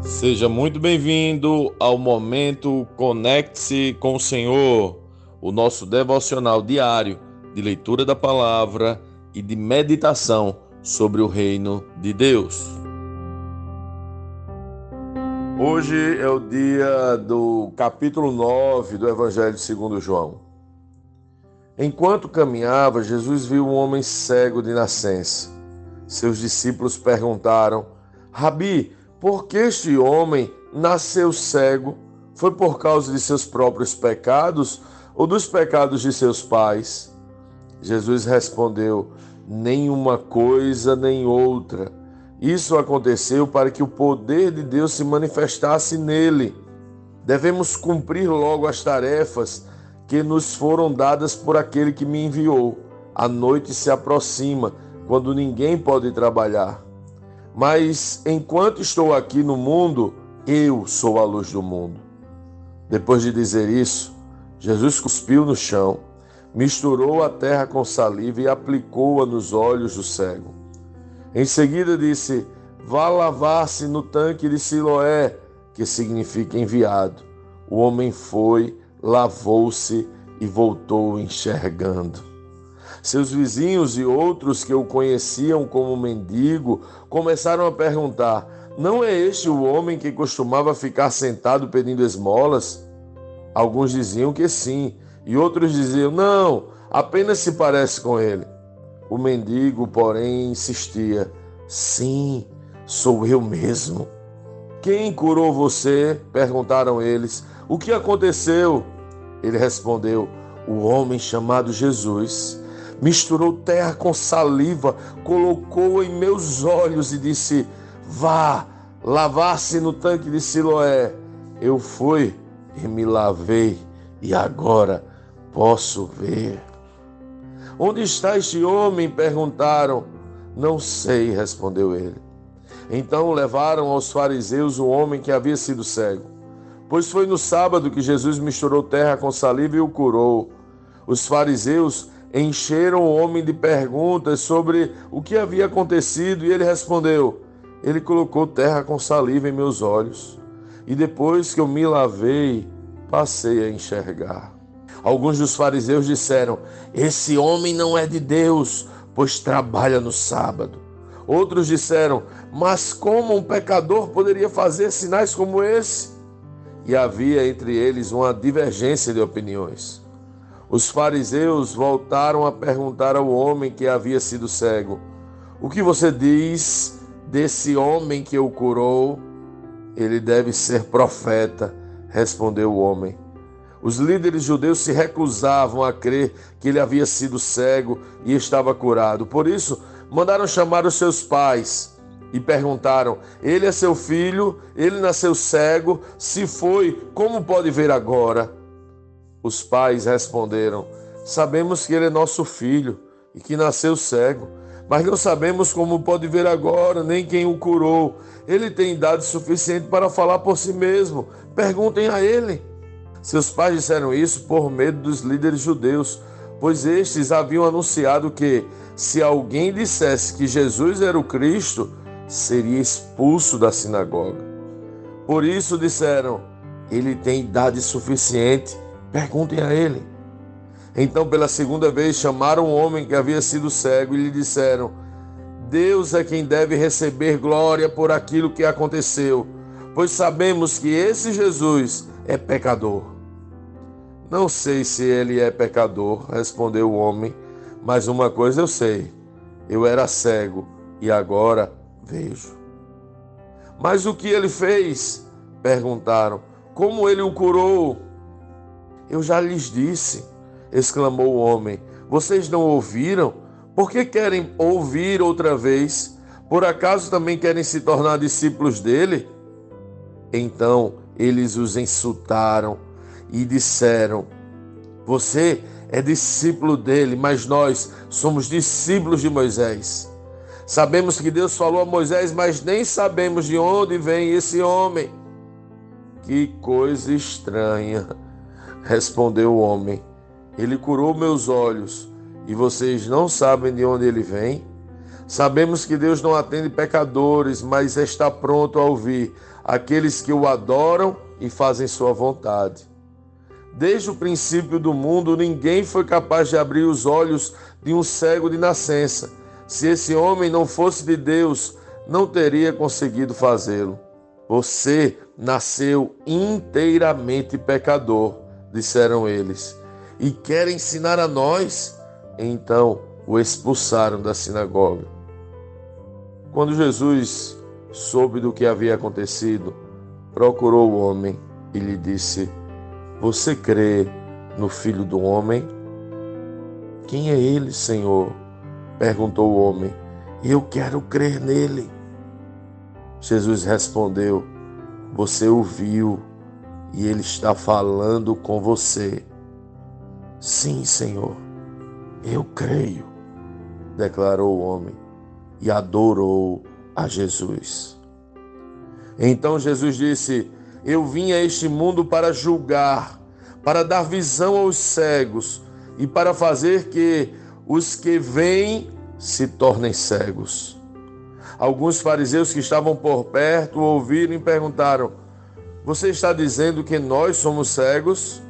Seja muito bem-vindo ao momento Conecte-se com o Senhor, o nosso devocional diário de leitura da palavra e de meditação sobre o reino de Deus. Hoje é o dia do capítulo 9 do Evangelho segundo João. Enquanto caminhava, Jesus viu um homem cego de nascença. Seus discípulos perguntaram: Rabi, por que este homem nasceu cego? Foi por causa de seus próprios pecados ou dos pecados de seus pais? Jesus respondeu: Nenhuma coisa nem outra. Isso aconteceu para que o poder de Deus se manifestasse nele. Devemos cumprir logo as tarefas que nos foram dadas por aquele que me enviou. A noite se aproxima, quando ninguém pode trabalhar. Mas enquanto estou aqui no mundo, eu sou a luz do mundo. Depois de dizer isso, Jesus cuspiu no chão, misturou a terra com saliva e aplicou-a nos olhos do cego. Em seguida disse: Vá lavar-se no tanque de Siloé, que significa enviado. O homem foi, lavou-se e voltou enxergando. Seus vizinhos e outros que o conheciam como mendigo começaram a perguntar: Não é este o homem que costumava ficar sentado pedindo esmolas? Alguns diziam que sim, e outros diziam: Não, apenas se parece com ele. O mendigo, porém, insistia: Sim, sou eu mesmo. Quem curou você? perguntaram eles. O que aconteceu? Ele respondeu: O homem chamado Jesus misturou terra com saliva, colocou em meus olhos e disse: Vá lavar-se no tanque de Siloé. Eu fui e me lavei, e agora posso ver. Onde está este homem? perguntaram. Não sei, respondeu ele. Então levaram aos fariseus o homem que havia sido cego. Pois foi no sábado que Jesus misturou terra com saliva e o curou. Os fariseus encheram o homem de perguntas sobre o que havia acontecido e ele respondeu: Ele colocou terra com saliva em meus olhos e depois que eu me lavei, passei a enxergar. Alguns dos fariseus disseram: Esse homem não é de Deus, pois trabalha no sábado. Outros disseram: Mas como um pecador poderia fazer sinais como esse? E havia entre eles uma divergência de opiniões. Os fariseus voltaram a perguntar ao homem que havia sido cego: O que você diz desse homem que o curou? Ele deve ser profeta, respondeu o homem. Os líderes judeus se recusavam a crer que ele havia sido cego e estava curado. Por isso, mandaram chamar os seus pais e perguntaram: Ele é seu filho? Ele nasceu cego? Se foi, como pode ver agora? Os pais responderam: Sabemos que ele é nosso filho e que nasceu cego, mas não sabemos como pode ver agora, nem quem o curou. Ele tem idade suficiente para falar por si mesmo. Perguntem a ele. Seus pais disseram isso por medo dos líderes judeus, pois estes haviam anunciado que, se alguém dissesse que Jesus era o Cristo, seria expulso da sinagoga. Por isso disseram: Ele tem idade suficiente Perguntem a ele. Então, pela segunda vez, chamaram o homem que havia sido cego e lhe disseram: Deus é quem deve receber glória por aquilo que aconteceu, pois sabemos que esse Jesus é pecador. Não sei se ele é pecador, respondeu o homem, mas uma coisa eu sei: eu era cego e agora vejo. Mas o que ele fez? perguntaram. Como ele o curou? Eu já lhes disse, exclamou o homem. Vocês não ouviram? Por que querem ouvir outra vez? Por acaso também querem se tornar discípulos dele? Então eles os insultaram e disseram: Você é discípulo dele, mas nós somos discípulos de Moisés. Sabemos que Deus falou a Moisés, mas nem sabemos de onde vem esse homem. Que coisa estranha Respondeu o homem: Ele curou meus olhos, e vocês não sabem de onde ele vem? Sabemos que Deus não atende pecadores, mas está pronto a ouvir aqueles que o adoram e fazem sua vontade. Desde o princípio do mundo, ninguém foi capaz de abrir os olhos de um cego de nascença. Se esse homem não fosse de Deus, não teria conseguido fazê-lo. Você nasceu inteiramente pecador, disseram eles, e quer ensinar a nós? Então o expulsaram da sinagoga. Quando Jesus soube do que havia acontecido, procurou o homem e lhe disse: Você crê no filho do homem? Quem é ele, Senhor? perguntou o homem. Eu quero crer nele. Jesus respondeu: Você o viu e ele está falando com você. Sim, Senhor, eu creio, declarou o homem e adorou a Jesus. Então Jesus disse: Eu vim a este mundo para julgar, para dar visão aos cegos e para fazer que os que veem se tornem cegos. Alguns fariseus que estavam por perto ouviram e perguntaram: Você está dizendo que nós somos cegos?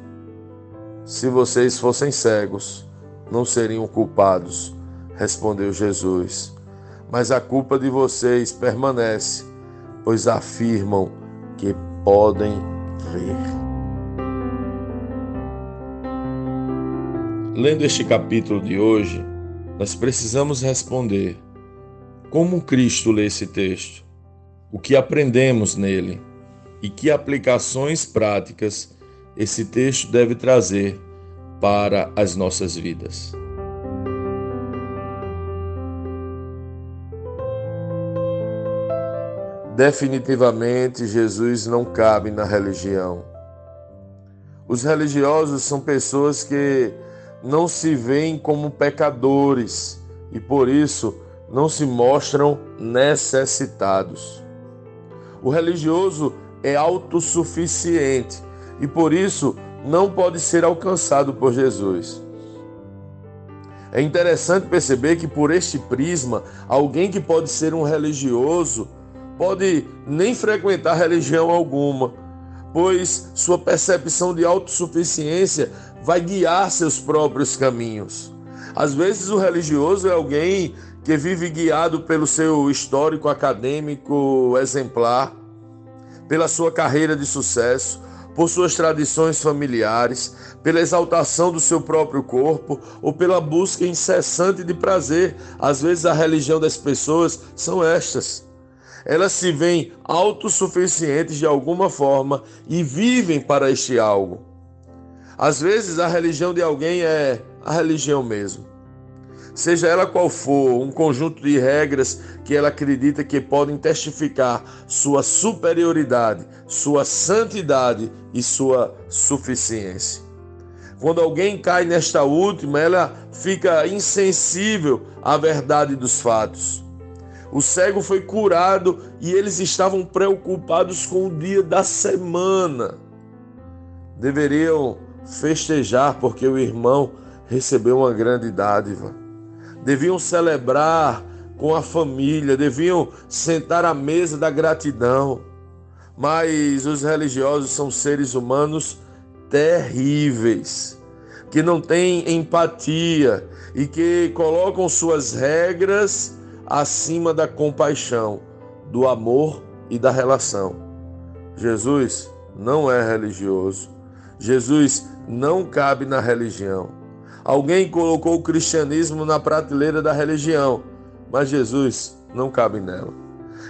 Se vocês fossem cegos, não seriam culpados, respondeu Jesus. Mas a culpa de vocês permanece, pois afirmam que podem ver. Lendo este capítulo de hoje, nós precisamos responder como Cristo lê esse texto? O que aprendemos nele? E que aplicações práticas esse texto deve trazer para as nossas vidas? Definitivamente, Jesus não cabe na religião. Os religiosos são pessoas que não se veem como pecadores e por isso não se mostram necessitados. O religioso é autossuficiente e por isso não pode ser alcançado por Jesus. É interessante perceber que, por este prisma, alguém que pode ser um religioso pode nem frequentar religião alguma, pois sua percepção de autossuficiência vai guiar seus próprios caminhos. Às vezes, o religioso é alguém que vive guiado pelo seu histórico acadêmico exemplar, pela sua carreira de sucesso, por suas tradições familiares, pela exaltação do seu próprio corpo ou pela busca incessante de prazer. Às vezes a religião das pessoas são estas. Elas se veem autossuficientes de alguma forma e vivem para este algo. Às vezes a religião de alguém é a religião mesmo seja ela qual for, um conjunto de regras que ela acredita que podem testificar sua superioridade, sua santidade e sua suficiência. Quando alguém cai nesta última, ela fica insensível à verdade dos fatos. O cego foi curado e eles estavam preocupados com o dia da semana. Deveriam festejar porque o irmão recebeu uma grande dádiva deviam celebrar com a família, deviam sentar à mesa da gratidão. Mas os religiosos são seres humanos terríveis, que não têm empatia e que colocam suas regras acima da compaixão, do amor e da relação. Jesus não é religioso. Jesus não cabe na religião. Alguém colocou o cristianismo na prateleira da religião, mas Jesus não cabe nela.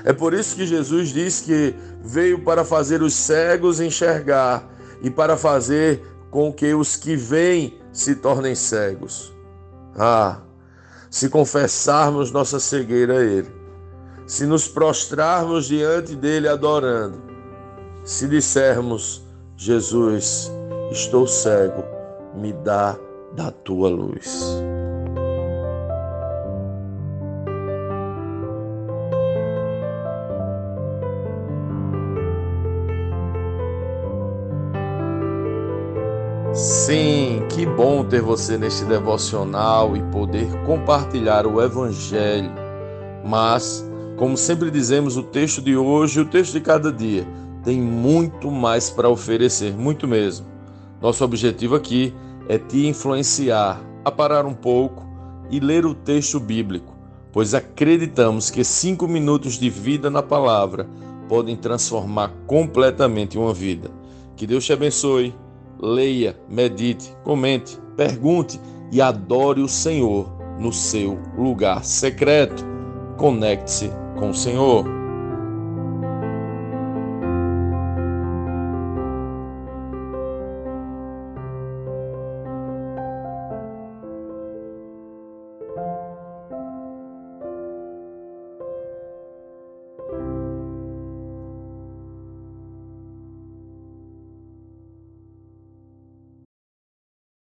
É por isso que Jesus diz que veio para fazer os cegos enxergar e para fazer com que os que veem se tornem cegos. Ah, se confessarmos nossa cegueira a Ele, se nos prostrarmos diante dele adorando, se dissermos: Jesus, estou cego, me dá da tua luz. Sim, que bom ter você neste devocional e poder compartilhar o Evangelho Mas, como sempre dizemos, o texto de hoje o texto de cada dia tem muito mais para oferecer, muito mesmo. Nosso objetivo aqui é te influenciar a parar um pouco e ler o texto bíblico, pois acreditamos que cinco minutos de vida na palavra podem transformar completamente uma vida. Que Deus te abençoe. Leia, medite, comente, pergunte e adore o Senhor no seu lugar secreto. Conecte-se com o Senhor.